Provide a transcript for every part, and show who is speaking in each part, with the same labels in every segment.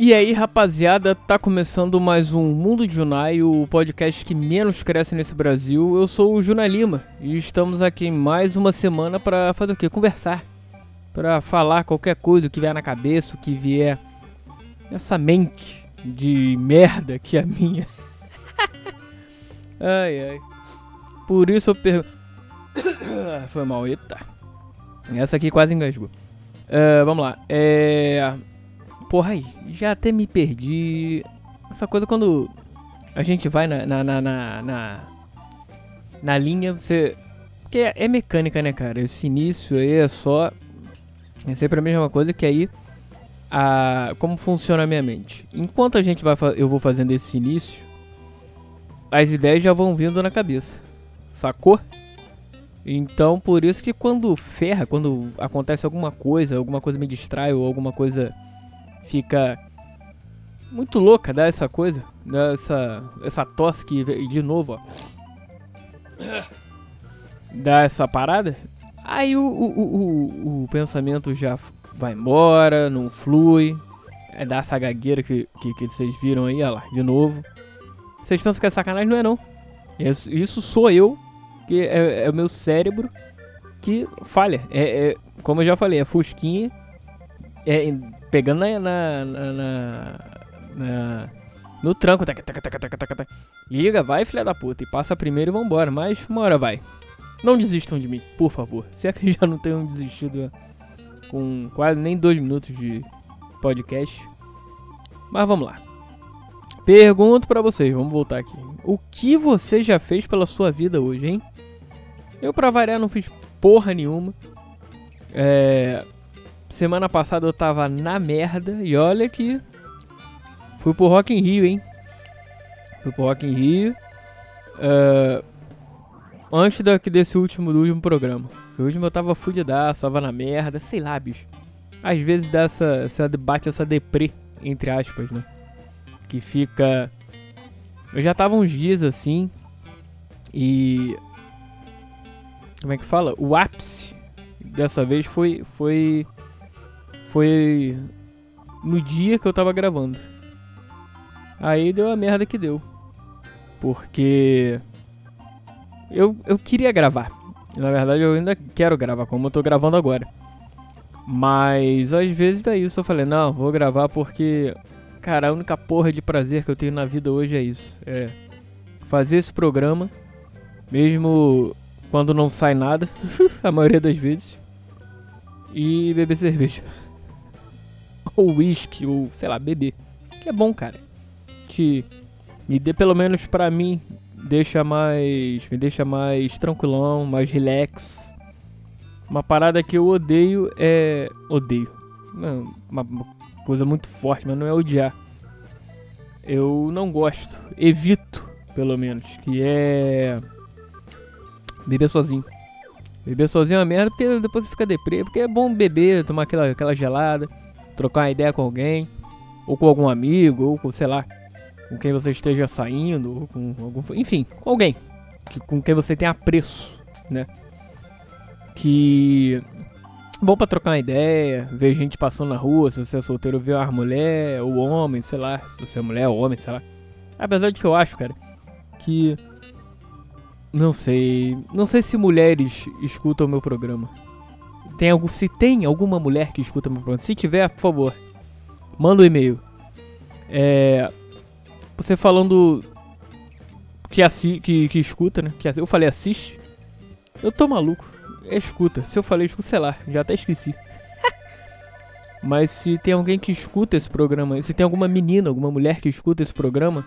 Speaker 1: E aí, rapaziada, tá começando mais um Mundo de Junai, o podcast que menos cresce nesse Brasil. Eu sou o Juna Lima e estamos aqui mais uma semana para fazer o quê? Conversar. Para falar qualquer coisa que vier na cabeça, o que vier nessa mente de merda que é a minha. ai, ai. Por isso eu pergunto. Foi mal, eita. Essa aqui quase engasgou. Uh, vamos lá. É. Porra já até me perdi. Essa coisa quando a gente vai na, na, na, na, na, na linha, você. Porque é, é, mecânica, né, cara? Esse início aí é só. É sempre a mesma coisa que aí. A, como funciona a minha mente. Enquanto a gente vai eu vou fazendo esse início, as ideias já vão vindo na cabeça. Sacou? Então, por isso que quando ferra, quando acontece alguma coisa, alguma coisa me distrai ou alguma coisa fica muito louca, dá essa coisa, dá essa, tosse que, de novo, ó, dá essa parada, aí o, o, o, o pensamento já vai embora, não flui, é dar essa gagueira que, que, que vocês viram aí, ó lá, de novo. Vocês pensam que é sacanagem? Não é não. Isso, isso sou eu, que é, é, o meu cérebro que falha. É, é, como eu já falei, é fusquinha, é, pegando na, na, na, na no tranco. Taca, taca, taca, taca, taca, taca. Liga, vai, filha da puta. E passa primeiro e vambora. Mas uma hora vai. Não desistam de mim, por favor. Se é que já não tenham desistido com quase nem dois minutos de podcast. Mas vamos lá. Pergunto para vocês, vamos voltar aqui. O que você já fez pela sua vida hoje, hein? Eu, pra variar, não fiz porra nenhuma. É, Semana passada eu tava na merda e olha que fui pro Rock in Rio, hein? Fui pro Rock in Rio. Uh, antes daqui desse último, do último programa. O último eu tava fudidaço, tava na merda, sei lá, bicho. Às vezes dá essa, essa debate, essa deprê, entre aspas, né? Que fica... Eu já tava uns dias assim e... Como é que fala? O ápice dessa vez foi, foi foi no dia que eu tava gravando. Aí deu a merda que deu. Porque eu, eu queria gravar. Na verdade eu ainda quero gravar, como eu tô gravando agora. Mas às vezes daí isso eu falei, não, vou gravar porque, cara, a única porra de prazer que eu tenho na vida hoje é isso. É fazer esse programa, mesmo quando não sai nada, a maioria das vezes, e beber cerveja ou whisky, ou sei lá, beber. Que é bom, cara. Te me dê pelo menos pra mim, deixa mais, me deixa mais tranquilão, mais relax. Uma parada que eu odeio é odeio. Uma, uma coisa muito forte, mas não é odiar. Eu não gosto, evito, pelo menos, que é beber sozinho. Beber sozinho é uma merda porque depois você fica deprê, porque é bom beber, tomar aquela, aquela gelada trocar uma ideia com alguém, ou com algum amigo, ou com, sei lá, com quem você esteja saindo, ou com algum, enfim, com alguém que, com quem você tem apreço, né? Que bom para trocar uma ideia, ver gente passando na rua, se você é solteiro, ver uma mulher ou homem, sei lá, se você é mulher ou homem, sei lá. Apesar de que eu acho, cara, que não sei, não sei se mulheres escutam o meu programa. Tem algum, se tem alguma mulher que escuta meu programa, se tiver, por favor, manda um e-mail. É, você falando que, assi, que, que escuta, né? Que, eu falei assiste. Eu tô maluco. É escuta. Se eu falei escuta, sei lá, já até esqueci. Mas se tem alguém que escuta esse programa, se tem alguma menina, alguma mulher que escuta esse programa,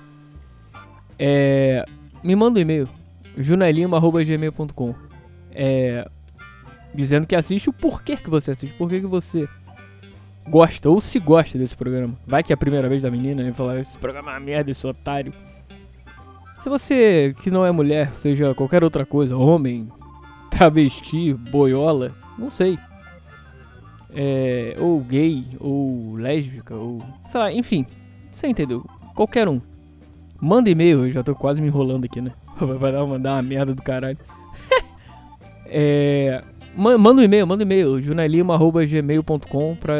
Speaker 1: é, me manda um e-mail. junelima.gmail.com É, dizendo que assiste o porquê que você assiste, por que você gosta ou se gosta desse programa. Vai que é a primeira vez da menina e falar esse programa é uma merda, esse otário. Se você que não é mulher, seja qualquer outra coisa, homem, travesti, boiola, não sei. É, ou gay, ou lésbica, ou. sei lá, enfim. Você entendeu? Qualquer um. Manda e-mail, eu já tô quase me enrolando aqui, né? Vai dar uma, dar uma merda do caralho. é. Manda um e-mail, manda um e-mail, junelima.gmail.com pra,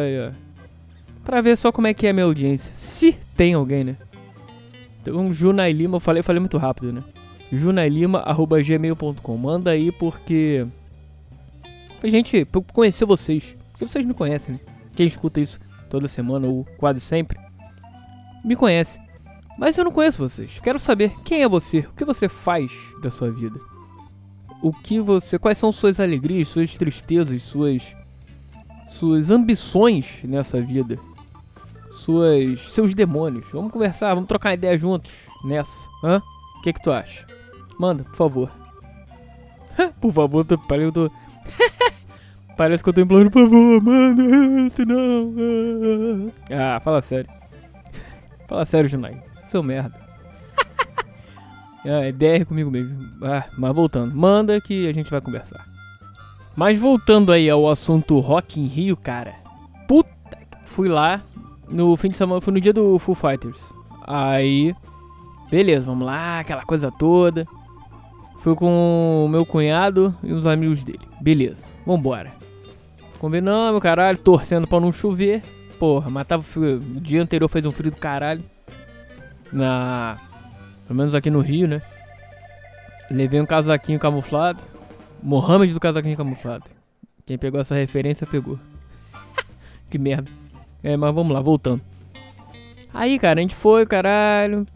Speaker 1: Pra ver só como é que é a minha audiência. Se tem alguém, né? Então, Junai Lima, eu falei, falei muito rápido, né? junailima.gmail.com. Manda aí porque. Pra gente conhecer vocês. Porque vocês me conhecem, né? Quem escuta isso toda semana ou quase sempre me conhece. Mas eu não conheço vocês. Quero saber quem é você, o que você faz da sua vida. O que você, quais são suas alegrias, suas tristezas, suas suas ambições nessa vida, suas seus demônios. Vamos conversar, vamos trocar ideia juntos nessa. Hã? O que que tu acha? Manda, por favor. por favor, tô, parei, eu tô Parece que eu tô implorando, por favor, manda, senão. Ah, fala sério. Fala sério, Junai. Seu merda. Ah, é DR comigo mesmo. Ah, mas voltando. Manda que a gente vai conversar. Mas voltando aí ao assunto Rock in Rio, cara. Puta. Fui lá no fim de semana, fui no dia do Full Fighters. Aí. Beleza, vamos lá, aquela coisa toda. Fui com o meu cunhado e os amigos dele. Beleza, vambora. Combinamos, caralho, torcendo pra não chover. Porra, mas tava. O dia anterior fez um frio do caralho. Na. Pelo menos aqui no Rio, né? Levei um casaquinho camuflado. Mohamed do casaquinho camuflado. Quem pegou essa referência pegou. que merda. É, mas vamos lá, voltando. Aí, cara, a gente foi, caralho.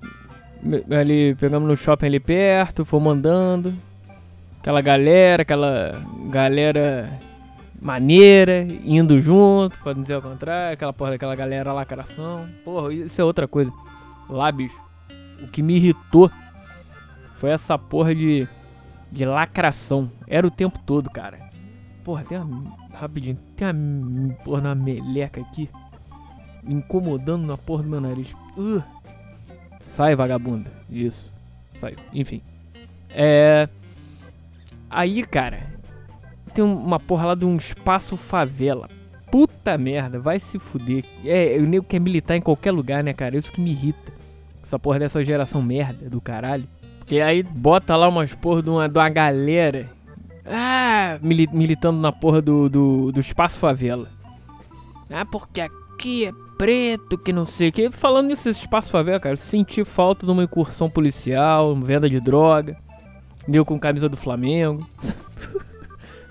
Speaker 1: Ali, pegamos no shopping ali perto, fomos andando. Aquela galera, aquela galera maneira, indo junto, não dizer ao contrário, aquela porra daquela galera lacração. Porra, isso é outra coisa. Lá, bicho, o que me irritou foi essa porra de, de lacração. Era o tempo todo, cara. Porra, tem uma. Rapidinho, tem uma porra na meleca aqui. Me incomodando na porra do meu nariz. Uh. Sai, vagabunda. Isso. Saiu. Enfim. É. Aí, cara, tem uma porra lá de um espaço favela. Puta merda, vai se fuder. É, o nego quer militar em qualquer lugar, né, cara? Isso que me irrita. Essa porra dessa geração merda do caralho. Porque aí bota lá umas porra de uma, de uma galera. Ah, militando na porra do, do, do espaço favela. Ah, porque aqui é preto, que não sei o que. Falando nisso, esse espaço favela, cara, eu senti falta de uma incursão policial, venda de droga. Deu com camisa do Flamengo.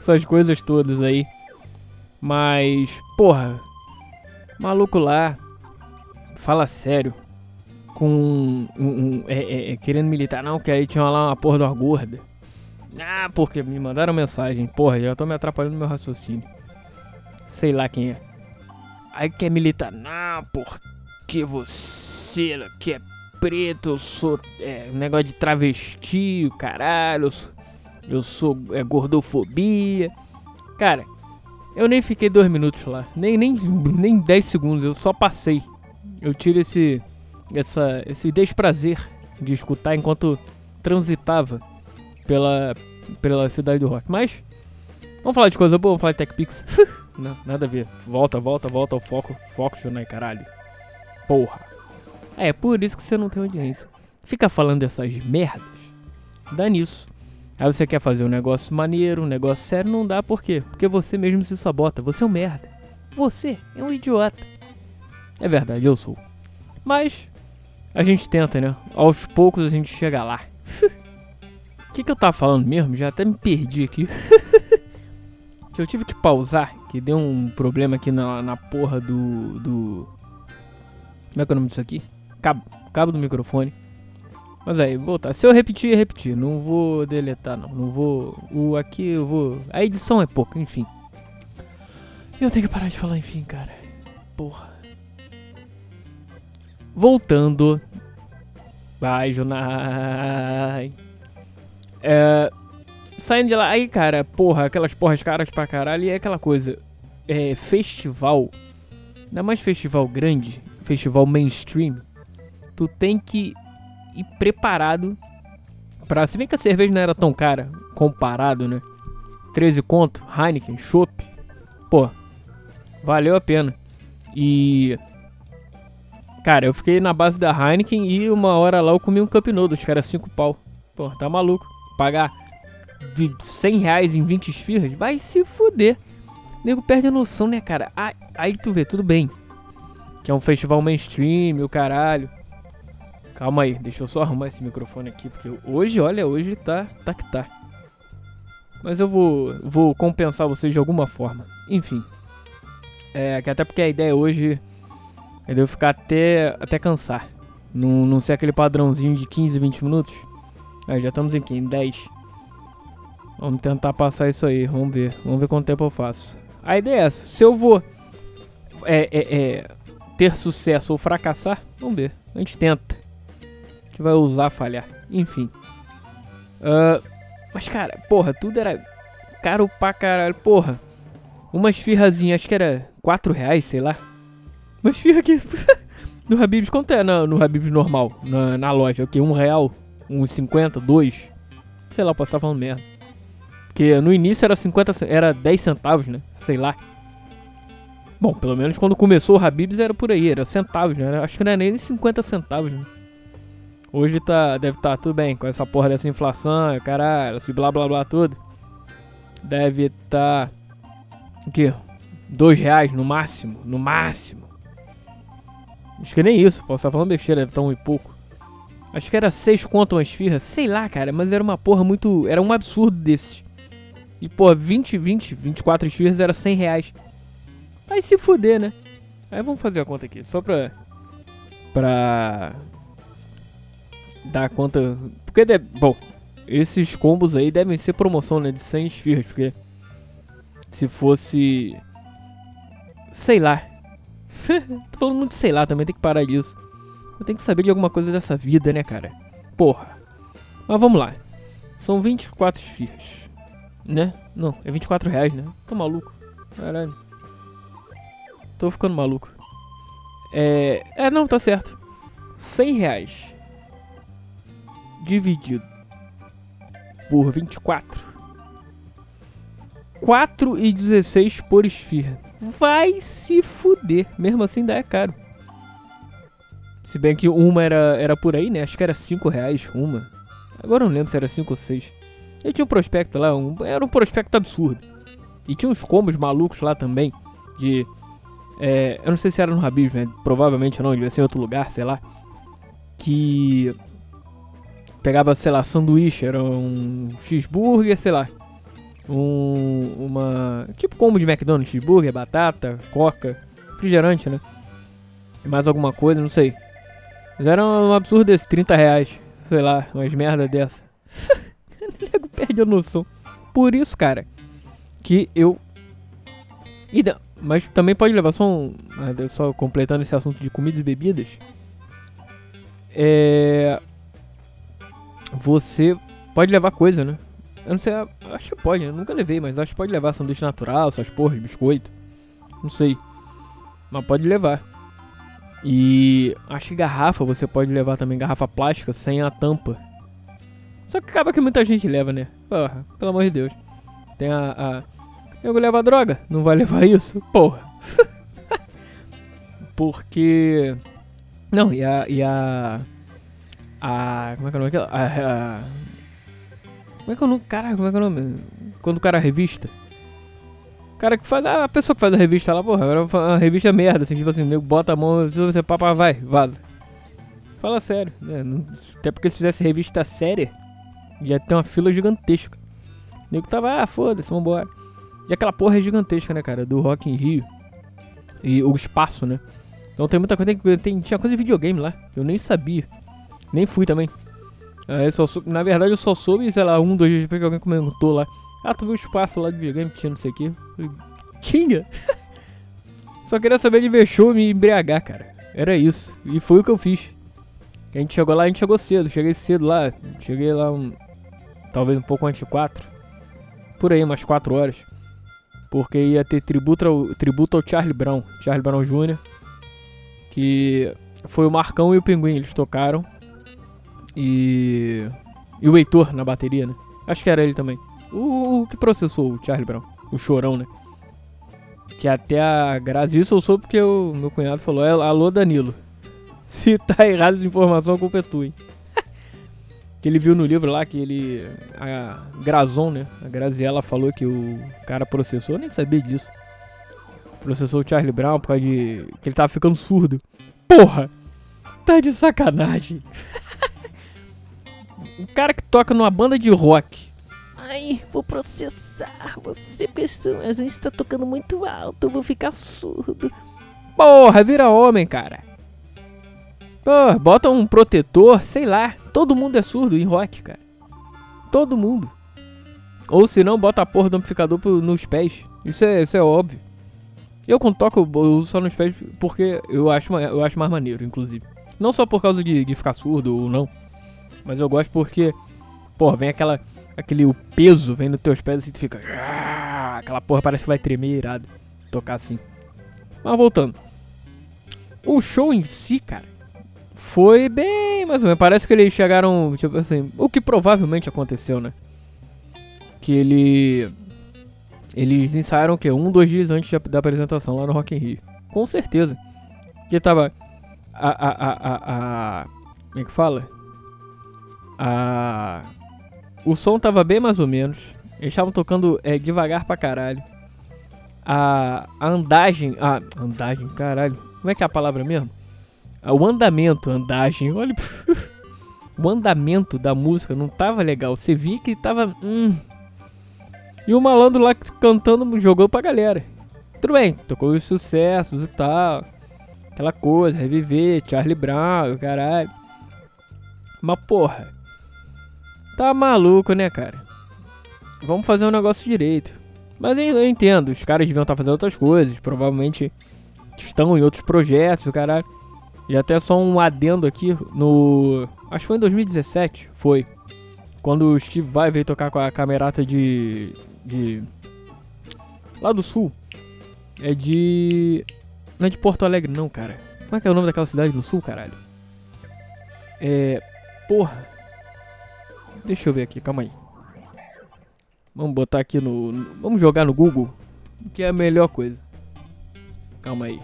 Speaker 1: essas coisas todas aí. Mas, porra, maluco lá, fala sério, com um, um é, é, é, querendo militar, não, que aí tinha lá uma porra de uma gorda. Ah, porque me mandaram mensagem, porra, já tô me atrapalhando no meu raciocínio. Sei lá quem é. Aí quer militar, não, porque você que é preto, eu sou é, um negócio de travesti, caralho, eu sou, eu sou é, gordofobia. Cara, eu nem fiquei dois minutos lá, nem, nem, nem dez segundos, eu só passei. Eu tiro esse, essa, esse desprazer de escutar enquanto transitava pela, pela cidade do rock. Mas, vamos falar de coisa boa, vamos falar de TechPix. Não, nada a ver. Volta, volta, volta ao foco. Foco, Junai, caralho. Porra. É, por isso que você não tem audiência. Fica falando dessas merdas. Dá nisso. Aí você quer fazer um negócio maneiro, um negócio sério, não dá por quê? Porque você mesmo se sabota. Você é um merda. Você é um idiota. É verdade, eu sou. Mas a gente tenta, né? Aos poucos a gente chega lá. O que, que eu tava falando mesmo? Já até me perdi aqui. que eu tive que pausar, que deu um problema aqui na, na porra do, do. Como é que é o nome disso aqui? Cabo, cabo do microfone. Mas aí, voltar. Se eu repetir, repetir. Não vou deletar, não. Não vou. O aqui eu vou. A edição é pouca, enfim. Eu tenho que parar de falar, enfim, cara. Porra. Voltando. Vai, Junai. É. Saindo de lá. Aí, cara, porra, aquelas porras caras pra caralho. E é aquela coisa. É. Festival. Ainda mais festival grande. Festival mainstream. Tu tem que e preparado para Se bem que a cerveja não era tão cara comparado, né? 13 conto, Heineken, Chopp. Pô, valeu a pena. E. Cara, eu fiquei na base da Heineken e uma hora lá eu comi um Cup Noodles, que era 5 pau. Pô, tá maluco. Pagar de 100 reais em 20 esfirras? Vai se fuder. O nego perde a noção, né, cara? Aí, aí tu vê, tudo bem. Que é um festival mainstream, o caralho. Calma aí, deixa eu só arrumar esse microfone aqui, porque hoje, olha, hoje tá, tá que tá. Mas eu vou, vou compensar vocês de alguma forma. Enfim. É, até porque a ideia hoje eu ficar até, até cansar. Não, não ser aquele padrãozinho de 15, 20 minutos. Aí já estamos em 10. Vamos tentar passar isso aí, vamos ver. Vamos ver quanto tempo eu faço. A ideia é essa. Se eu vou é, é, é, ter sucesso ou fracassar, vamos ver. A gente tenta. A gente vai usar falhar. Enfim. Uh, mas, cara, porra, tudo era caro pra caralho. Porra. Uma esfirrazinha, acho que era 4 reais, sei lá. Uma esfirra aqui. no Habib's, quanto é no, no Habib's normal? Na, na loja, o que? Um real? uns 50, 2. Sei lá, posso estar falando merda. Porque no início era 50, era 10 centavos, né? Sei lá. Bom, pelo menos quando começou o Habib's era por aí, era centavos, né? Acho que não era nem 50 centavos, né? Hoje tá, deve estar tá tudo bem com essa porra dessa inflação, caralho, esse blá blá blá tudo. Deve estar. Tá, o quê? Dois reais no máximo, no máximo. Acho que nem isso, posso estar falando besteira, um e pouco. Acho que era 6 conto uma esfirra. Sei lá, cara, mas era uma porra muito. Era um absurdo desses. E, pô, 20, 20, 24 esfirras era 100 reais. Aí se fuder, né? Aí vamos fazer a conta aqui, só pra. Pra. Dar conta. Porque, de... bom, esses combos aí devem ser promoção, né? De 100 esfirras, porque. Se fosse. Sei lá. Tô falando muito sei lá também, tem que parar disso. Eu tenho que saber de alguma coisa dessa vida, né, cara? Porra. Mas vamos lá. São 24 esfirras. Né? Não, é 24 reais, né? Tô maluco. Caralho. Tô ficando maluco. É. É, não, tá certo. 100 reais. Dividido por 24. 4 e 16 por esfirra. Vai se fuder. Mesmo assim ainda é caro. Se bem que uma era, era por aí, né? Acho que era 5 reais uma. Agora eu não lembro se era 5 ou 6. E tinha um prospecto lá, um, era um prospecto absurdo. E tinha uns combos malucos lá também. De. É, eu não sei se era no Habib, né? Provavelmente não, devia ser em outro lugar, sei lá. Que. Pegava, sei lá, sanduíche, era um cheeseburger, sei lá. Um. Uma. Tipo combo de McDonald's, cheeseburger, batata, coca, refrigerante, né? Mais alguma coisa, não sei. Mas era um absurdo esse, 30 reais. Sei lá, umas merda dessa. o nego perde a noção. Por isso, cara, que eu. E não, mas também pode levar só um. Ah, só completando esse assunto de comidas e bebidas. É. Você pode levar coisa, né? Eu não sei, acho que pode, eu nunca levei, mas acho que pode levar sanduíche natural, suas porras, biscoito. Não sei. Mas pode levar. E acho que garrafa você pode levar também, garrafa plástica sem a tampa. Só que acaba que muita gente leva, né? Porra, pelo amor de Deus. Tem a. a... Eu levo a droga, não vai levar isso? Porra. Porque. Não, e a. E a. A. Como é que é o nome? A, a, como é que é o nome? Caralho, como é que é o nome? Quando o cara revista cara que faz. A pessoa que faz a revista lá, porra, era uma revista merda, assim, tipo assim, nego bota a mão, você papa, vai, vaza. Fala sério, né? Até porque se fizesse revista séria, ia ter uma fila gigantesca. O nego tava, ah, foda-se, vambora. E aquela porra é gigantesca, né, cara, do Rock in Rio. E o espaço, né? Então tem muita coisa, tem, tem, tinha coisa de videogame lá, eu nem sabia. Nem fui também. É, só na verdade eu só soube, sei lá, um, dois dias depois que alguém comentou lá. Ah, tu viu o espaço lá de videogame que tinha não sei o que? Tinha! Só queria saber de ver show e me embriagar, cara. Era isso. E foi o que eu fiz. A gente chegou lá, a gente chegou cedo. Cheguei cedo lá. Cheguei lá um. Talvez um pouco antes de 4. Por aí, umas 4 horas. Porque ia ter tributo ao, tributo ao Charlie Brown. Charlie Brown Jr. Que foi o Marcão e o Pinguim. Eles tocaram. E. E o Heitor na bateria, né? Acho que era ele também. O, o que processou o Charlie Brown? O chorão, né? Que até a Grazi, isso eu soube porque o meu cunhado falou: Alô Danilo, se tá errado essa informação, a culpa é tua, hein? que ele viu no livro lá que ele. A Grazon, né? A Graziella falou que o cara processou, eu nem sabia disso. processou o Charlie Brown por causa de. que ele tava ficando surdo. Porra! Tá de sacanagem. um cara que toca numa banda de rock.
Speaker 2: Ai, vou processar você, porque a gente tá tocando muito alto, eu vou ficar surdo.
Speaker 1: Porra, vira homem, cara. Porra, bota um protetor, sei lá. Todo mundo é surdo em rock, cara. Todo mundo. Ou se não, bota a porra do amplificador nos pés. Isso é, isso é óbvio. Eu quando toco, eu uso só nos pés porque eu acho, eu acho mais maneiro, inclusive. Não só por causa de, de ficar surdo ou não. Mas eu gosto porque, porra, vem aquela. Aquele o peso vem nos teus pés e tu fica. Ah, aquela porra parece que vai tremer irado. Tocar assim. Mas voltando. O show em si, cara, foi bem mais ou menos. Parece que eles chegaram, tipo assim, o que provavelmente aconteceu, né? Que ele. Eles ensaiaram o quê? Um, dois dias antes da apresentação lá no Rock in Rio. Com certeza. Que tava. A. A. A. A. a como é que fala? A. O som tava bem mais ou menos. Eles estavam tocando é, devagar pra caralho. A, a andagem. A andagem, caralho. Como é que é a palavra mesmo? O andamento, andagem. Olha. o andamento da música não tava legal. Você via que tava. Hum. E o malandro lá cantando jogou pra galera. Tudo bem, tocou os sucessos e tal. Aquela coisa, reviver, Charlie Brown, caralho. Mas porra. Tá maluco, né, cara? Vamos fazer um negócio direito. Mas eu entendo, os caras deviam estar tá fazendo outras coisas. Provavelmente estão em outros projetos, caralho. E até só um adendo aqui no. Acho que foi em 2017, foi. Quando o Steve Vai veio tocar com a camerata de. de. Lá do sul. É de. Não é de Porto Alegre, não, cara. Como é que é o nome daquela cidade do sul, caralho? É. Porra. Deixa eu ver aqui, calma aí. Vamos botar aqui no. Vamos jogar no Google. Que é a melhor coisa. Calma aí.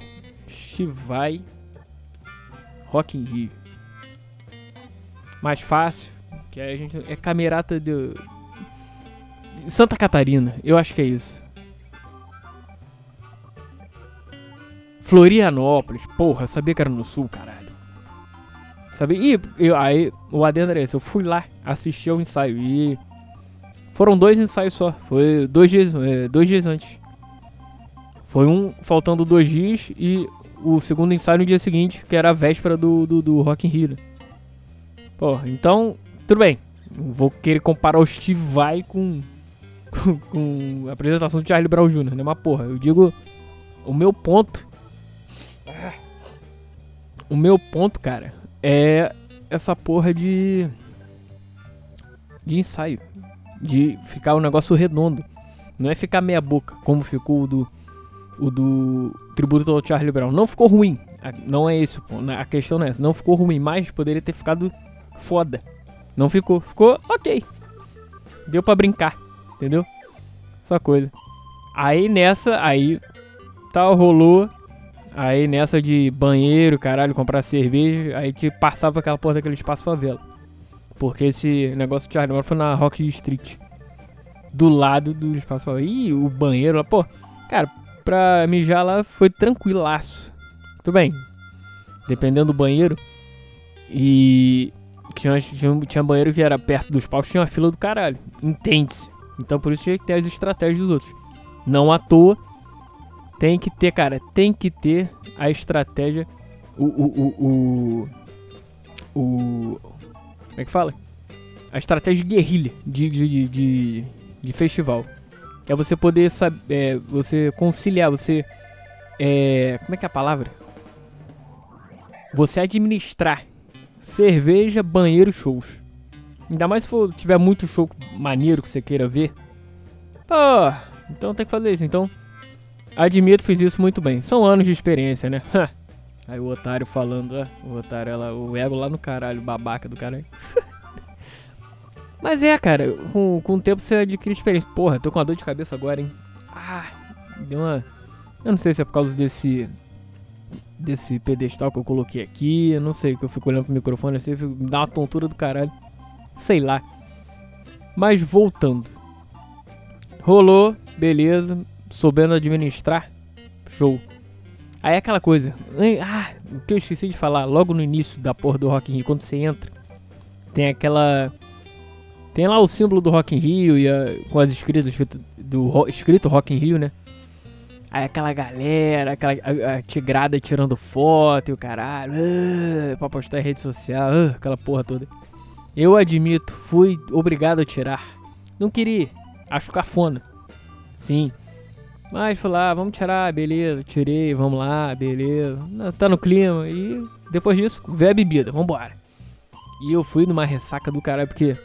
Speaker 1: Chivai Rock in Rio. Mais fácil. Que a gente. É camerata de. Santa Catarina. Eu acho que é isso. Florianópolis. Porra, sabia que era no sul, caralho. Sabia? E eu, aí o adendo era esse. Eu fui lá assistir ao ensaio. E. Foram dois ensaios só. Foi dois dias, é, dois dias antes. Foi um faltando dois dias e o segundo ensaio no dia seguinte, que era a véspera do, do, do Rock in Rio. Pô, então, tudo bem. vou querer comparar o Steve Vai com, com, com, a apresentação do Charlie Brown Jr., né? Mas porra, eu digo, o meu ponto... O meu ponto, cara, é essa porra de... De ensaio. De ficar um negócio redondo. Não é ficar meia boca, como ficou o do o do tributo ao Charlie Brown. Não ficou ruim. Não é isso, né? a questão não é essa. Não ficou ruim, mas poderia ter ficado foda. Não ficou. Ficou ok. Deu pra brincar, entendeu? Essa coisa. Aí nessa, aí tal, rolou. Aí nessa de banheiro, caralho, comprar cerveja, aí te passava aquela porra daquele espaço favela. Porque esse negócio de Charlie Brown foi na Rock Street. Do lado do espaço favela. Ih, o banheiro lá, pô. Cara, pra mijar lá foi tranquilaço. Tudo bem. Dependendo do banheiro. E. Tinha, tinha, tinha banheiro que era perto dos palcos, tinha uma fila do caralho. Entende-se. Então por isso tinha que ter as estratégias dos outros. Não à toa. Tem que ter, cara. Tem que ter a estratégia. O. O. O. o, o como é que fala? A estratégia de guerrilha de, de, de, de festival é você poder saber, é, você conciliar, você, é, como é que é a palavra? Você administrar cerveja, banheiro, shows. Ainda mais se for, tiver muito show maneiro que você queira ver. Pô, então tem que fazer isso. Então, admito, fiz isso muito bem. São anos de experiência, né? Aí o otário falando, ó, o otário, ela, o ego lá no caralho, babaca do caralho. Mas é, cara, com, com o tempo você adquire experiência. Porra, tô com uma dor de cabeça agora, hein? Ah, deu uma. Eu não sei se é por causa desse. Desse pedestal que eu coloquei aqui. Eu não sei, que eu fico olhando pro microfone assim, me dá uma tontura do caralho. Sei lá. Mas voltando. Rolou, beleza. Soubendo administrar. Show. Aí é aquela coisa. Ah, o que eu esqueci de falar, logo no início da porra do Rock in Rio, quando você entra, tem aquela. Tem lá o símbolo do Rock in Rio e a, com as escritas escrito, do escrito Rock in Rio, né? Aí aquela galera, aquela a, a tigrada tirando foto e o caralho, uh, pra postar em rede social, uh, aquela porra toda. Eu admito, fui obrigado a tirar. Não queria, acho cafona. Sim. Mas fui lá, vamos tirar, beleza, tirei, vamos lá, beleza. Tá no clima. E depois disso, veio a bebida, vambora. E eu fui numa ressaca do caralho, porque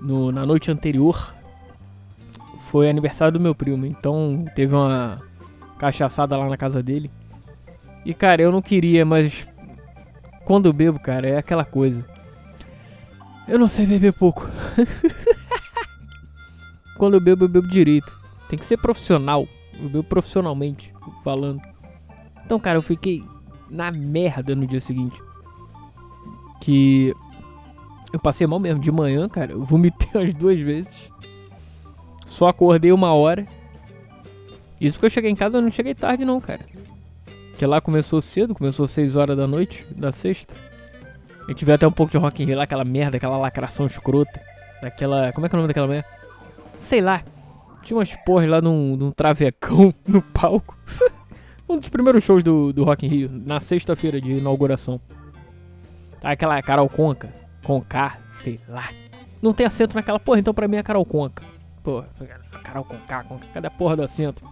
Speaker 1: no, na noite anterior foi aniversário do meu primo. Então teve uma cachaçada lá na casa dele. E cara, eu não queria, mas quando eu bebo, cara, é aquela coisa. Eu não sei beber pouco. quando eu bebo, eu bebo direito. Tem que ser profissional. Eu bebo profissionalmente falando. Então, cara, eu fiquei na merda no dia seguinte. Que eu passei mal mesmo. De manhã, cara, eu vomitei as duas vezes. Só acordei uma hora. Isso porque eu cheguei em casa, eu não cheguei tarde não, cara. Que lá começou cedo, começou às 6 horas da noite, da sexta. A gente até um pouco de Rock Rio lá, aquela merda, aquela lacração escrota. Daquela... Como é que é o nome daquela merda? Sei lá. Tinha umas porras lá num, num travecão no palco. um dos primeiros shows do, do Rock in Rio, na sexta-feira de inauguração. Tá aquela Carol Conca, Conká, sei lá. Não tem acento naquela porra, então pra mim é Carol Conca. Porra, Carol Conká, Conca, cadê a porra do acento?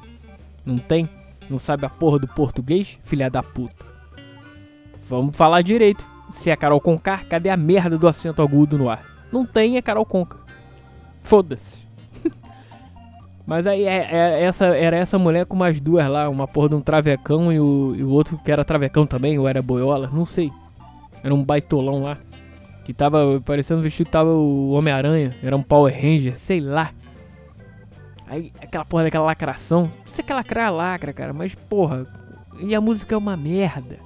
Speaker 1: Não tem? Não sabe a porra do português? Filha da puta. Vamos falar direito. Se é Carol Conká, cadê a merda do acento agudo no ar? Não tem, é Carol Conca. Foda-se. Mas aí é, é, essa, era essa mulher com mais duas lá, uma porra de um travecão e o, e o outro que era travecão também, ou era boiola, não sei. Era um baitolão lá. Que tava parecendo vestido tava o Homem-Aranha, era um Power Ranger, sei lá. Aí aquela porra daquela lacração. Você quer lacrar, lacra, cara, mas porra. E a música é uma merda.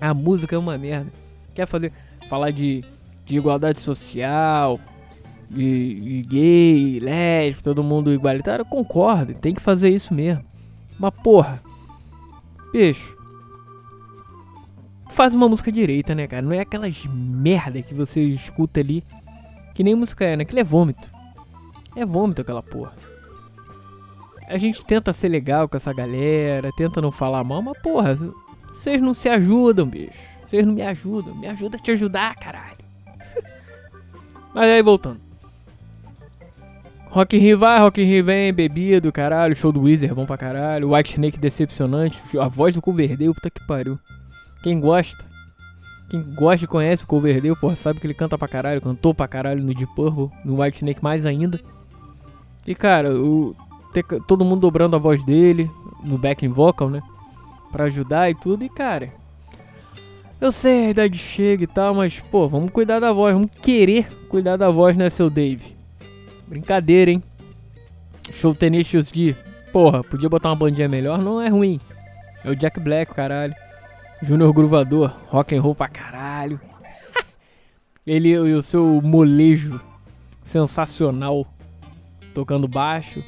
Speaker 1: A música é uma merda. Quer fazer. Falar de, de igualdade social, e, e gay, lésbico, todo mundo igualitário, concordo, tem que fazer isso mesmo. Mas porra, bicho, faz uma música direita, né, cara? Não é aquelas merda que você escuta ali, que nem música é, né? Aquilo é vômito. É vômito aquela porra. A gente tenta ser legal com essa galera, tenta não falar mal, mas porra, vocês não se ajudam, bicho. Vocês não me ajudam. Me ajuda a te ajudar, caralho. mas aí voltando. Rock in Rio vai, Rock in Rio vem, bebida do caralho, show do Weezer bom pra caralho, White Snake decepcionante, a voz do Coverdale, puta que pariu. Quem gosta, quem gosta e conhece o Coverdale, porra, sabe que ele canta pra caralho, cantou pra caralho no Deep Purple, no White Snake mais ainda. E cara, o, ter, todo mundo dobrando a voz dele, no backing vocal, né, pra ajudar e tudo, e cara... Eu sei, a idade chega e tal, mas, pô, vamos cuidar da voz, vamos querer cuidar da voz, né, seu Dave? Brincadeira, hein? Show Tenacious D. Porra, podia botar uma bandinha melhor, não é ruim. É o Jack Black, caralho. Júnior Gruvador, rock and roll pra caralho. Ele e o seu molejo sensacional tocando baixo.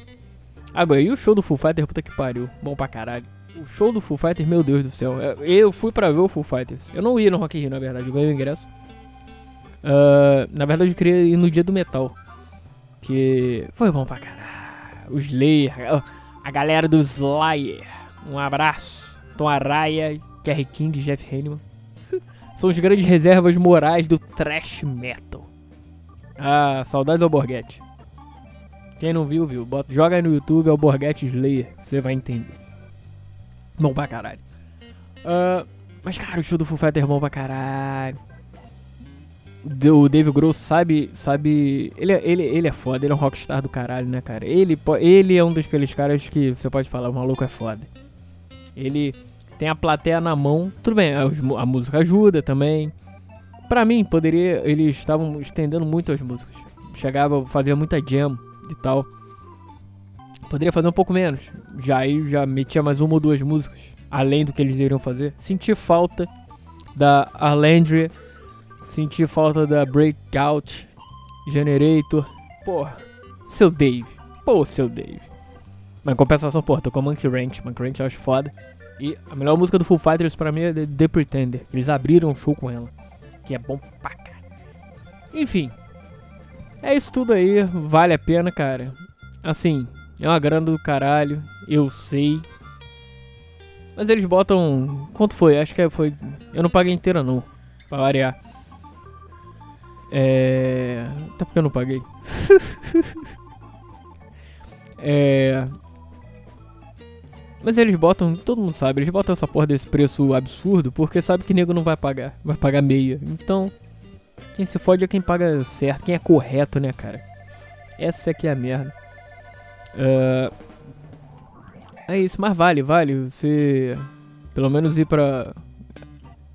Speaker 1: Agora, e o show do Full Fighter, puta que pariu. Bom pra caralho. O show do Full Fighter, meu Deus do céu. Eu fui pra ver o Full Fighters. Eu não ia no Rock in Rio, na verdade. Eu ganhei o ingresso. Uh, na verdade, eu queria ir no dia do metal. Que foi bom pra caralho. O Slayer, a galera do Slayer. Um abraço. Tom Araya, Kerry King, Jeff Hanneman. São os grandes reservas morais do thrash metal. Ah, saudades ao Borghetti. Quem não viu, viu. Bota, joga aí no YouTube, é o Borghetti Slayer. Você vai entender. Bom pra caralho. Uh, mas, cara, o show do Full é bom pra caralho o Dave Grohl sabe, sabe, ele, é, ele, ele é foda, ele é um rockstar do caralho, né, cara? Ele, ele é um daqueles caras que você pode falar, o maluco é foda. Ele tem a plateia na mão, tudo bem, a, a música ajuda também. Pra mim, poderia, eles estavam estendendo muito as músicas. Chegava, fazia muita jam e tal. Poderia fazer um pouco menos. Já aí já metia mais uma ou duas músicas, além do que eles iriam fazer. Senti falta da Arlandria Senti falta da Breakout, Generator. Porra, seu Dave. Pô, seu Dave. Mas em compensação, pô, tô com Monkey Ranch. Monkey Ranch eu acho foda. E a melhor música do Full Fighters pra mim é The, Pretender. Eles abriram um show com ela. Que é bom pra. Enfim. É isso tudo aí. Vale a pena, cara. Assim, é uma grana do caralho. Eu sei. Mas eles botam. Quanto foi? Acho que foi. Eu não paguei inteira não. Pra variar. É. Até porque eu não paguei. é. Mas eles botam, todo mundo sabe, eles botam essa porra desse preço absurdo porque sabe que nego não vai pagar, vai pagar meia. Então, quem se fode é quem paga certo, quem é correto, né, cara? Essa aqui é a merda. Uh, é isso, mas vale, vale. Você pelo menos ir pra.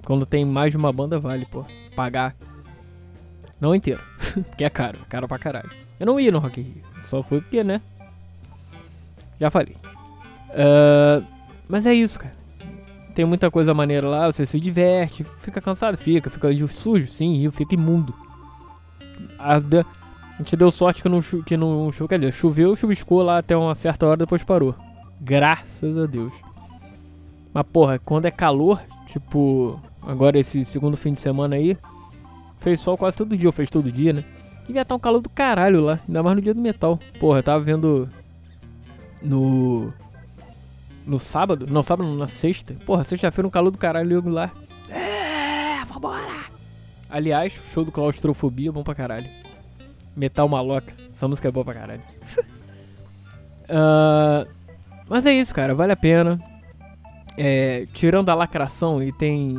Speaker 1: Quando tem mais de uma banda, vale, pô. Pagar. Não inteiro. porque é caro, caro pra caralho. Eu não ia no Rock in Rio, só fui porque, né? Já falei. Uh, mas é isso, cara. Tem muita coisa maneira lá, você se diverte, fica cansado, fica, fica sujo, sim, fica imundo. A, a gente deu sorte que não, que não choveu, quer dizer, choveu, chuviscou lá até uma certa hora, depois parou. Graças a Deus. Mas porra, quando é calor, tipo, agora esse segundo fim de semana aí, fez sol quase todo dia, ou fez todo dia, né? Devia estar um calor do caralho lá, ainda mais no dia do metal. Porra, eu tava vendo no no sábado? Não, sábado na sexta. Porra, sexta-feira um calor do caralho eu lá. É, vambora! Aliás, show do Claustrofobia, bom pra caralho. Metal Maloca, essa música é boa pra caralho. uh, mas é isso, cara, vale a pena. É, tirando a lacração e tem.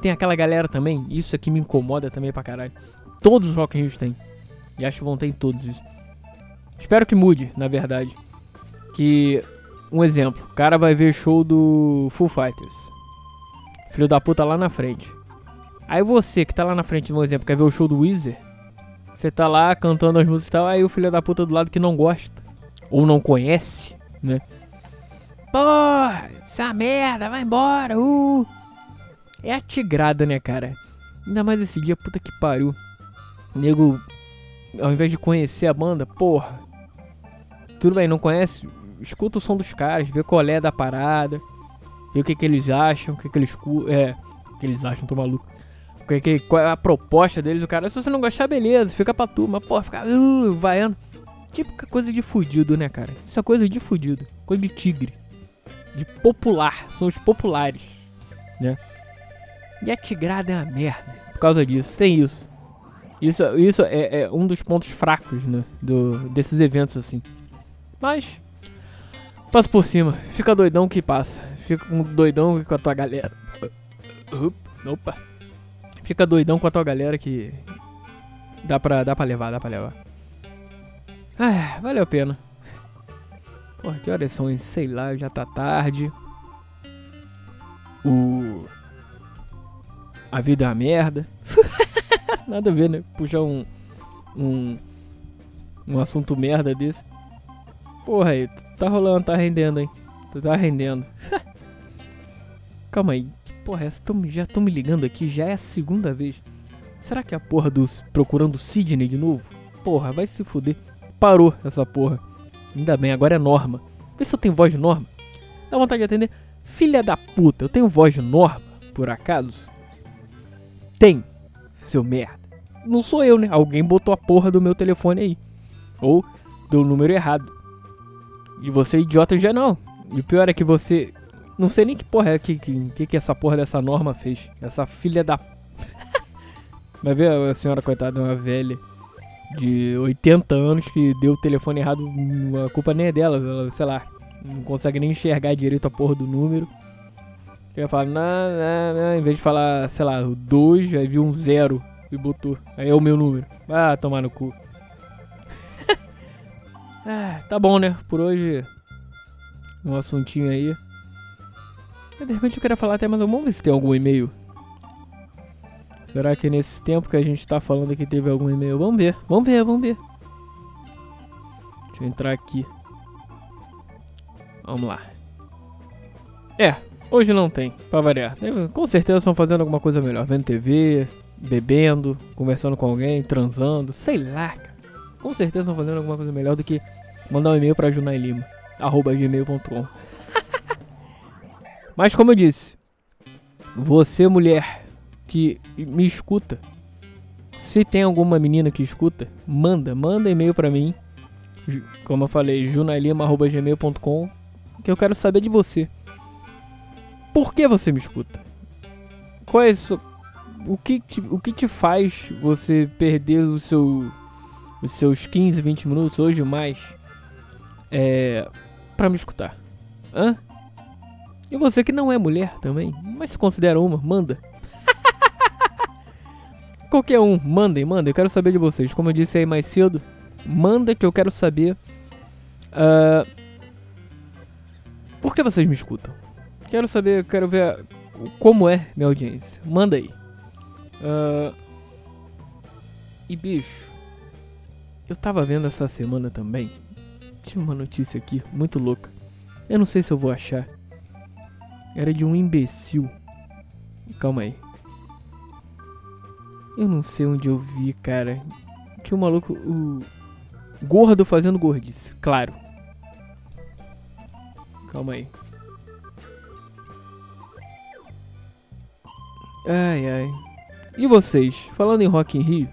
Speaker 1: Tem aquela galera também, isso aqui me incomoda também pra caralho. Todos os Rock in Rio tem. E acho que vão ter em todos isso. Espero que mude, na verdade. Que um exemplo, o cara vai ver show do Full Fighters. Filho da puta lá na frente. Aí você que tá lá na frente, um exemplo, quer ver o show do Weezer? Você tá lá cantando as músicas e tal, aí o filho da puta do lado que não gosta. Ou não conhece, né? Porra, essa merda, vai embora, uh. É a tigrada, né, cara? Ainda mais esse dia, puta que pariu. O nego, ao invés de conhecer a banda, porra. Tudo bem, não conhece? escuta o som dos caras, vê qual é da parada, vê o que, que eles acham, o que, que eles é, o que eles acham, tô maluco. O que, que, qual é a proposta deles, o cara. Se você não gostar, beleza, fica pra tu, mas pô, fica uh, vaiando. Típica coisa de fudido, né, cara? Isso é coisa de fudido, coisa de tigre, de popular, são os populares, né? E a tigrada é uma merda por causa disso, tem isso. Isso, isso é, é um dos pontos fracos, né, do, desses eventos assim. Mas Passa por cima. Fica doidão que passa. Fica doidão com a tua galera. Opa. Fica doidão com a tua galera que. Dá pra, dá pra levar, dá pra levar. Ah, valeu a pena. Porra, que horas são? Sei lá, já tá tarde. O. A vida é uma merda. Nada a ver, né? Puxar um. Um. Um assunto merda desse. Porra aí, Tá rolando, tá rendendo, hein? Tá rendendo. Calma aí. Porra, essa tô, já tô me ligando aqui, já é a segunda vez. Será que é a porra dos procurando Sidney de novo? Porra, vai se fuder. Parou essa porra. Ainda bem, agora é Norma. Vê se eu tenho voz de Norma. Dá vontade de atender. Filha da puta, eu tenho voz de Norma, por acaso? Tem, seu merda. Não sou eu, né? Alguém botou a porra do meu telefone aí. Ou deu o número errado. E você, idiota, já não. E o pior é que você. Não sei nem que porra é que, que, que essa porra dessa norma fez. Essa filha da. Vai ver a senhora, coitada, uma velha de 80 anos que deu o telefone errado. A culpa nem é dela, ela, sei lá. Não consegue nem enxergar direito a porra do número. Ela fala, não, não, não, em vez de falar, sei lá, o 2, aí viu um 0 e botou. Aí é o meu número. Ah, tomar no cu. Ah, tá bom, né? Por hoje, um assuntinho aí. De repente eu queria falar até mais um. Vamos ver se tem algum e-mail. Será que nesse tempo que a gente tá falando aqui teve algum e-mail? Vamos ver, vamos ver, vamos ver. Deixa eu entrar aqui. Vamos lá. É, hoje não tem, pra variar. Com certeza estão fazendo alguma coisa melhor. Vendo TV, bebendo, conversando com alguém, transando, sei lá, cara. Com certeza estão fazendo alguma coisa melhor do que mandar um e-mail pra Junai Lima. arroba gmail.com. Mas como eu disse, você mulher que me escuta, se tem alguma menina que escuta, manda, manda e-mail pra mim. Como eu falei, junalima.gmail.com que eu quero saber de você. Por que você me escuta? Qual é? O que, te, o que te faz você perder o seu, os seus 15, 20 minutos, hoje mais, é, pra me escutar? Hã? E você que não é mulher também, mas se considera uma, manda. Qualquer um, mandem, mandem, eu quero saber de vocês. Como eu disse aí mais cedo, manda que eu quero saber. ah, por que vocês me escutam? Quero saber, quero ver como é minha audiência. Manda aí. Ah, e bicho, eu tava vendo essa semana também. Tinha uma notícia aqui muito louca. Eu não sei se eu vou achar. Era de um imbecil. Calma aí. Eu não sei onde eu vi, cara. Tinha um maluco. O. Gordo fazendo gordice. Claro. Calma aí. Ai, ai. E vocês? Falando em Rock in Rio.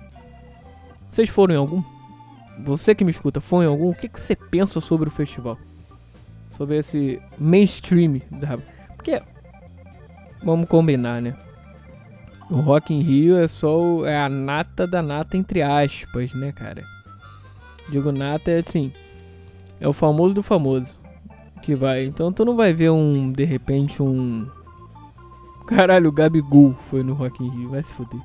Speaker 1: Vocês foram em algum? Você que me escuta, foi em algum? O que, que você pensa sobre o festival? Sobre esse mainstream da. Porque. Vamos combinar, né? O Rock in Rio é só o- é a nata da nata, entre aspas, né, cara? Digo nata é assim. É o famoso do famoso. Que vai. Então tu não vai ver um. De repente um. Caralho, o Gabigol foi no Rock in Rio. Vai se fuder.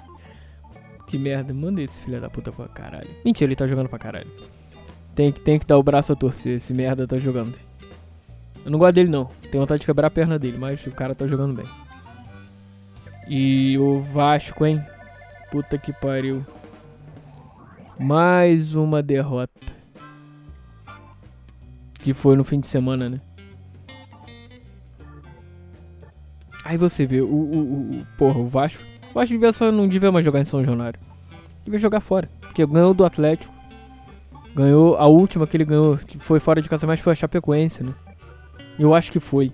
Speaker 1: que merda. Manda esse filho da puta pra caralho. Mentira, ele tá jogando pra caralho. Tem que, tem que dar o braço a torcer. Esse merda tá jogando. Eu não gosto dele não. Tenho vontade de quebrar a perna dele, mas o cara tá jogando bem. E o Vasco, hein? Puta que pariu. Mais uma derrota. Que foi no fim de semana, né? Aí você vê, o, o, o, porra, o Vasco. O Vasco devia só, não devia mais jogar em São Januário. Devia jogar fora. Porque ganhou do Atlético. Ganhou a última que ele ganhou. que Foi fora de casa, mas foi a Chapecoense, né? Eu acho que foi.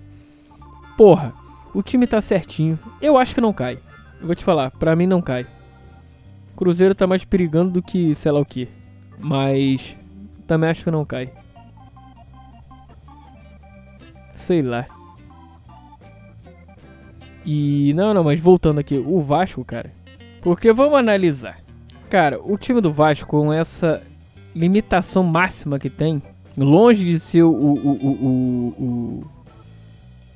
Speaker 1: Porra, o time tá certinho. Eu acho que não cai. Eu vou te falar, pra mim não cai. Cruzeiro tá mais perigando do que sei lá o que. Mas também acho que não cai. Sei lá. E não, não, mas voltando aqui, o Vasco, cara. Porque vamos analisar. Cara, o time do Vasco com essa limitação máxima que tem, longe de ser o, o, o, o,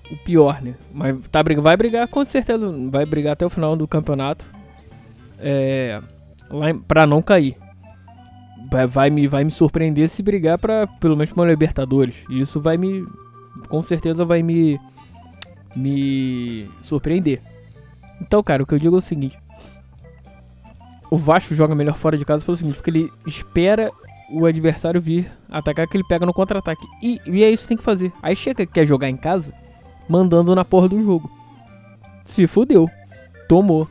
Speaker 1: o, pior, né? Mas tá, vai brigar, com certeza, vai brigar até o final do campeonato. É, lá pra não cair. Vai, vai me, vai me surpreender se brigar pra pelo menos uma Libertadores. E isso vai me. Com certeza vai me. Me surpreender. Então, cara, o que eu digo é o seguinte: O Vasco joga melhor fora de casa pelo seguinte, porque ele espera o adversário vir atacar que ele pega no contra-ataque. E, e é isso que tem que fazer. Aí chega que quer jogar em casa, mandando na porra do jogo. Se fudeu. Tomou.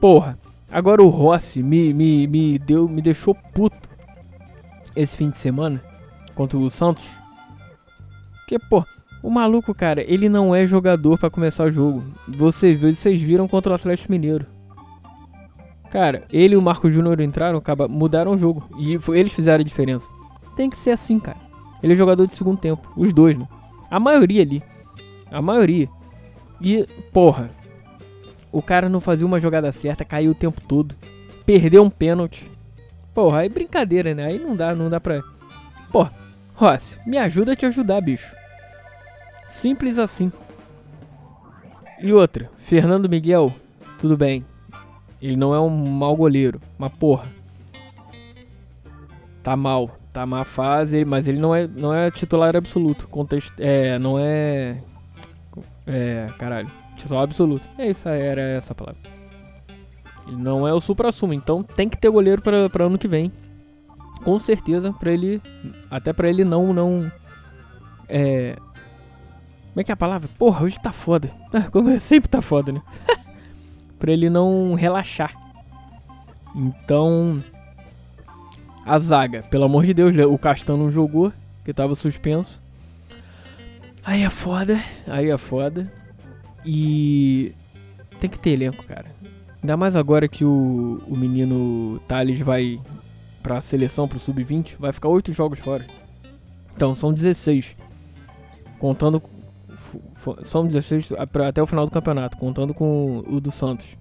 Speaker 1: Porra. Agora o Rossi me, me, me, deu, me deixou puto esse fim de semana contra o Santos. Porque, pô, o maluco, cara, ele não é jogador pra começar o jogo. Você viu, vocês viram contra o Atlético Mineiro. Cara, ele e o Marco Júnior entraram, acaba, mudaram o jogo. E foi- eles fizeram a diferença. Tem que ser assim, cara. Ele é jogador de segundo tempo. Os dois, né? A maioria ali. A maioria. E, porra. O cara não fazia uma jogada certa, caiu o tempo todo. Perdeu um pênalti. Porra, aí brincadeira, né? Aí não dá, não dá pra. Porra, Rossi, me ajuda a te ajudar, bicho. Simples assim. E outra, Fernando Miguel, tudo bem. Ele não é um mau goleiro, mas porra. Tá mal, tá má fase, mas ele não é, não é titular absoluto. Contexto, é, não é. É, caralho. Titular absoluto. É isso, era essa palavra. Ele não é o supra-sumo, então tem que ter goleiro pra, pra ano que vem. Com certeza, pra ele. Até pra ele não. não é. Como é que é a palavra? Porra, hoje tá foda. Ah, Como é, sempre tá foda, né? pra ele não relaxar. Então. A zaga, pelo amor de Deus, o Castan não jogou. que tava suspenso. Aí é foda, aí é foda. E tem que ter elenco, cara. Ainda mais agora que o, o menino Thales vai pra seleção, pro sub-20, vai ficar 8 jogos fora. Então, são 16. Contando. São 16 até o final do campeonato, contando com o do Santos.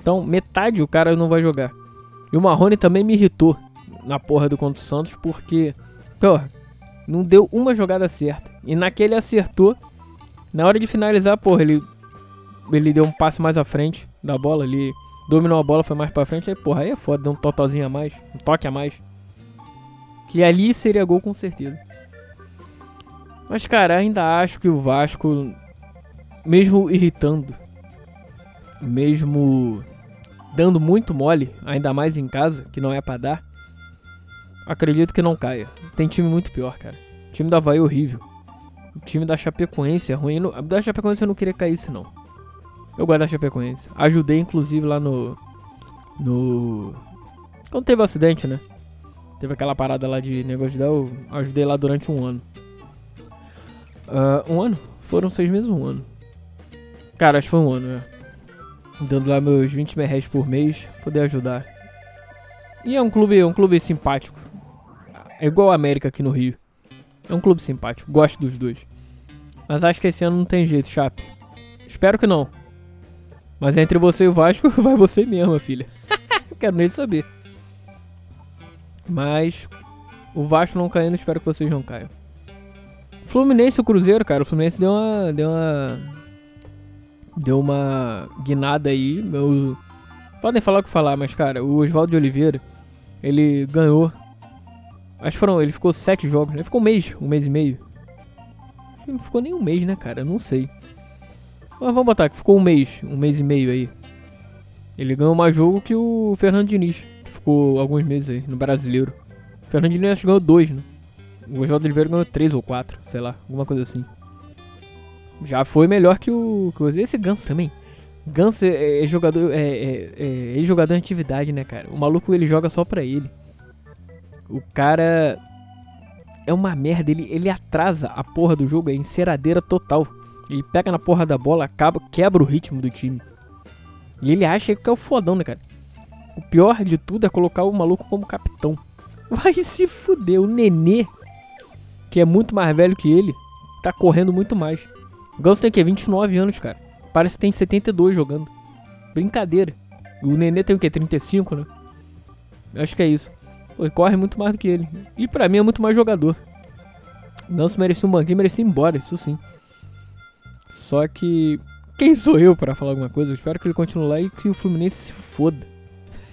Speaker 1: Então, metade o cara não vai jogar. E o Marrone também me irritou na porra do contra o Santos, porque, porra, não deu uma jogada certa. E naquele acertou. Na hora de finalizar, porra, ele, ele deu um passe mais à frente da bola ali. Dominou a bola, foi mais pra frente. Aí, porra, aí é foda, deu um totozinho a mais, um toque a mais. Que ali seria gol com certeza. Mas, cara, ainda acho que o Vasco, mesmo irritando, mesmo dando muito mole, ainda mais em casa, que não é para dar, acredito que não caia. Tem time muito pior, cara. O time da Havaí é horrível. O time da Chapecoense é ruim. No, da Chapecoense eu não queria cair isso, não. Eu gosto da Chapecoense. Ajudei, inclusive, lá no... No... Quando teve o acidente, né? Teve aquela parada lá de negócio de dar, eu ajudei lá durante um ano. Uh, um ano? Foram seis meses um ano. Cara, acho que foi um ano, né? Dando lá meus 20 mil reais por mês, poder ajudar. E é um clube, é um clube simpático. É igual a América aqui no Rio. É um clube simpático, gosto dos dois. Mas acho que esse ano não tem jeito, Chape. Espero que não. Mas entre você e o Vasco, vai você mesmo, filha. Quero nem saber. Mas o Vasco não caindo, espero que vocês não caiam. Fluminense o Cruzeiro, cara. O Fluminense deu uma. Deu uma. Deu uma guinada aí. Meus. Podem falar o que falar, mas, cara, o Oswaldo de Oliveira, ele ganhou. Acho que foram. Ele ficou sete jogos, né? Ficou um mês, um mês e meio. Não ficou nem um mês, né, cara? não sei. Mas vamos botar que ficou um mês, um mês e meio aí. Ele ganhou mais jogo que o Fernando Diniz ficou alguns meses aí no brasileiro. O Fernando Diniz ganhou dois, né? O Oswaldo Oliveira ganhou três ou quatro, sei lá, alguma coisa assim. Já foi melhor que o. Que esse Ganso também. Ganso é, é jogador. É, é, é, é jogador em atividade, né, cara? O maluco ele joga só pra ele. O cara. É uma merda, ele, ele atrasa a porra do jogo, é enceradeira total. Ele pega na porra da bola, acaba, quebra o ritmo do time. E ele acha que é o fodão, né, cara? O pior de tudo é colocar o maluco como capitão. Vai se fuder, o Nenê, que é muito mais velho que ele, tá correndo muito mais. O Ganso tem o quê? 29 anos, cara. Parece que tem 72 jogando. Brincadeira. O Nenê tem o quê? 35, né? Eu acho que é isso. Pô, ele corre muito mais do que ele. E pra mim é muito mais jogador. Não se merecia um banquinho, merecia ir embora, isso sim. Só que. Quem sou eu para falar alguma coisa? Eu espero que ele continue lá e que o Fluminense se foda.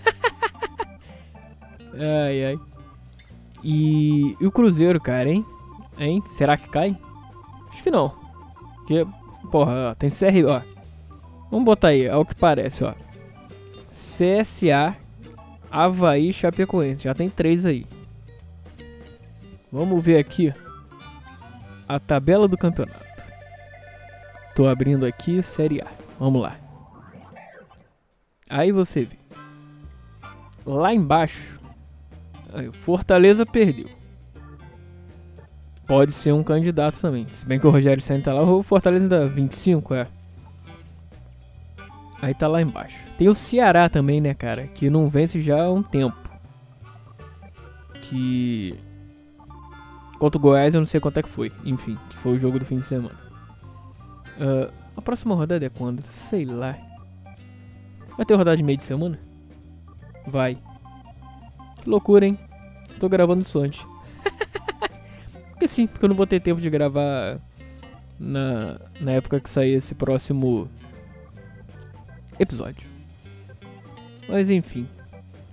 Speaker 1: ai, ai. E, e, o Cruzeiro, cara, hein? Hein? Será que cai? Acho que não. Porque, porra, ó, tem CR, ó. Vamos botar aí, é o que parece, ó. CSA, Havaí Chapecoense. Já tem três aí. Vamos ver aqui a tabela do campeonato. Tô abrindo aqui Série A. Vamos lá. Aí você vê. Lá embaixo, Fortaleza perdeu. Pode ser um candidato também. Se bem que o Rogério Senna tá lá, o Fortaleza ainda 25, é. Aí tá lá embaixo. Tem o Ceará também, né, cara? Que não vence já há um tempo. Que. Contra o Goiás eu não sei quanto é que foi. Enfim, foi o jogo do fim de semana. Uh, a próxima rodada é quando? Sei lá. Vai ter rodada de meio de semana? Vai. Que loucura, hein? Tô gravando isso antes. Porque sim, porque eu não vou ter tempo de gravar na, na época que sair esse próximo episódio. Mas enfim.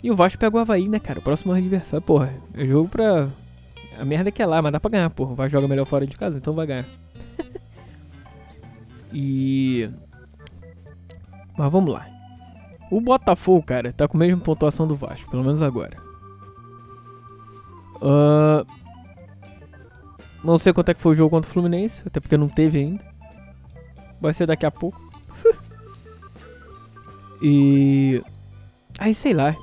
Speaker 1: E o Vasco pega o Havaí, né, cara? O próximo adversário, porra. É jogo pra. A merda é que é lá, mas dá pra ganhar, porra. O Vasco joga melhor fora de casa, então vai ganhar. e. Mas vamos lá. O Botafogo, cara, tá com a mesma pontuação do Vasco, pelo menos agora. Uh, não sei quanto é que foi o jogo contra o Fluminense, até porque não teve ainda. Vai ser daqui a pouco. e. Aí sei lá.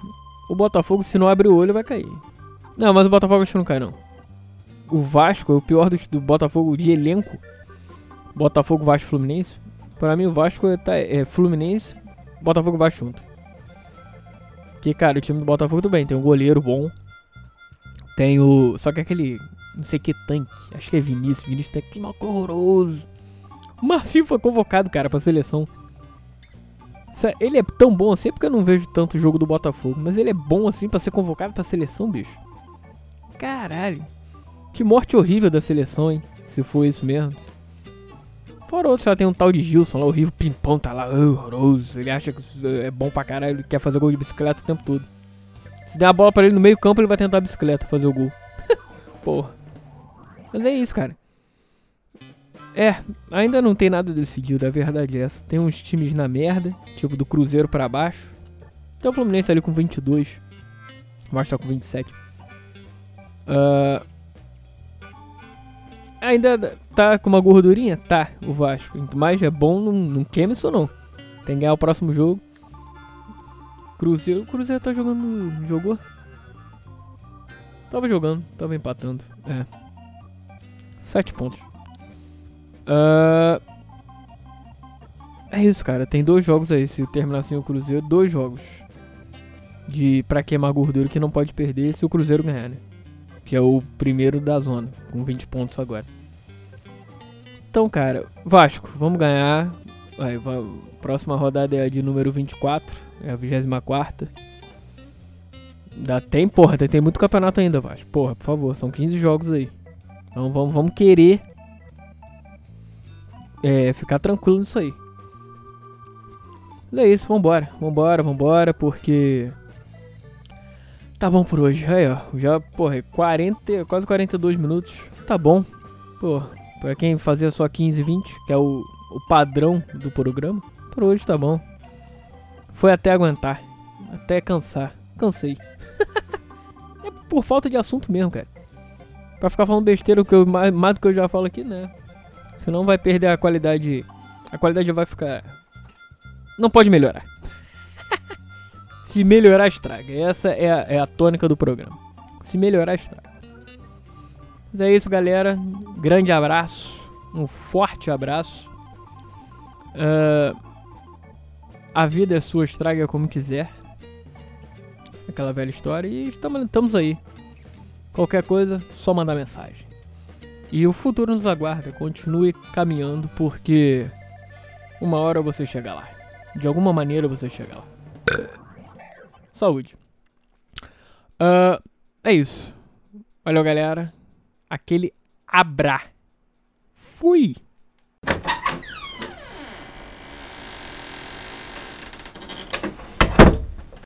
Speaker 1: O Botafogo, se não abre o olho, vai cair. Não, mas o Botafogo acho que não cai, não. o Vasco é o pior do, do Botafogo de elenco. Botafogo, Vasco, Fluminense. Pra mim, o Vasco é, tá, é Fluminense, Botafogo, Vasco junto. Que, cara, o time do Botafogo tudo bem. Tem um goleiro bom. Tem o. Só que aquele. Não sei que tanque. Acho que é Vinícius. Vinícius tem clima horroroso. O Marcinho foi convocado, cara, pra seleção. Ele é tão bom assim, é porque eu não vejo tanto jogo do Botafogo. Mas ele é bom assim pra ser convocado pra seleção, bicho. Caralho. Que morte horrível da seleção, hein? Se for isso mesmo. Fora outro, já tem um tal de Gilson lá, horrível, pimpão, tá lá, horroroso. Ele acha que é bom pra caralho, ele quer fazer gol de bicicleta o tempo todo. Se der a bola pra ele no meio campo, ele vai tentar a bicicleta fazer o gol. Porra. Mas é isso, cara. É, ainda não tem nada decidido, a verdade é essa. Tem uns times na merda, tipo do Cruzeiro pra baixo. Tem o Fluminense ali com 22. O Vasco tá com 27. Uh, ainda tá com uma gordurinha? Tá, o Vasco. Mas é bom, não, não queima isso não. Tem que ganhar o próximo jogo. Cruzeiro. O Cruzeiro tá jogando. Jogou? Tava jogando, tava empatando. É. Sete pontos. Uh, é isso, cara. Tem dois jogos aí. Se terminar assim o Cruzeiro, dois jogos. De pra queimar gordura que não pode perder se o Cruzeiro ganhar, né? Que é o primeiro da zona, com 20 pontos agora. Então, cara, Vasco, vamos ganhar. Vai, vai, próxima rodada é a de número 24, é a 24. Dá, tem, porra, tem, tem muito campeonato ainda, Vasco. Porra, por favor, são 15 jogos aí. Então vamos, vamos querer é, ficar tranquilo nisso aí. Mas é isso, vambora, vambora, vambora, porque Tá bom por hoje. Aí, ó. Já, porra, 40, quase 42 minutos. Tá bom. Pô, pra quem fazia só 15, 20, que é o, o padrão do programa, por hoje tá bom. Foi até aguentar. Até cansar. Cansei. é por falta de assunto mesmo, cara. Pra ficar falando besteira que eu, mais, mais do que eu já falo aqui, né? Senão vai perder a qualidade. A qualidade vai ficar. Não pode melhorar. Se melhorar, estraga. Essa é a, é a tônica do programa. Se melhorar, estraga. Mas é isso, galera. Grande abraço. Um forte abraço. Uh, a vida é sua, estraga como quiser. Aquela velha história. E estamos aí. Qualquer coisa, só mandar mensagem. E o futuro nos aguarda. Continue caminhando, porque uma hora você chega lá. De alguma maneira você chega lá. Saúde. Uh, é isso. Valeu, galera. Aquele abra. Fui!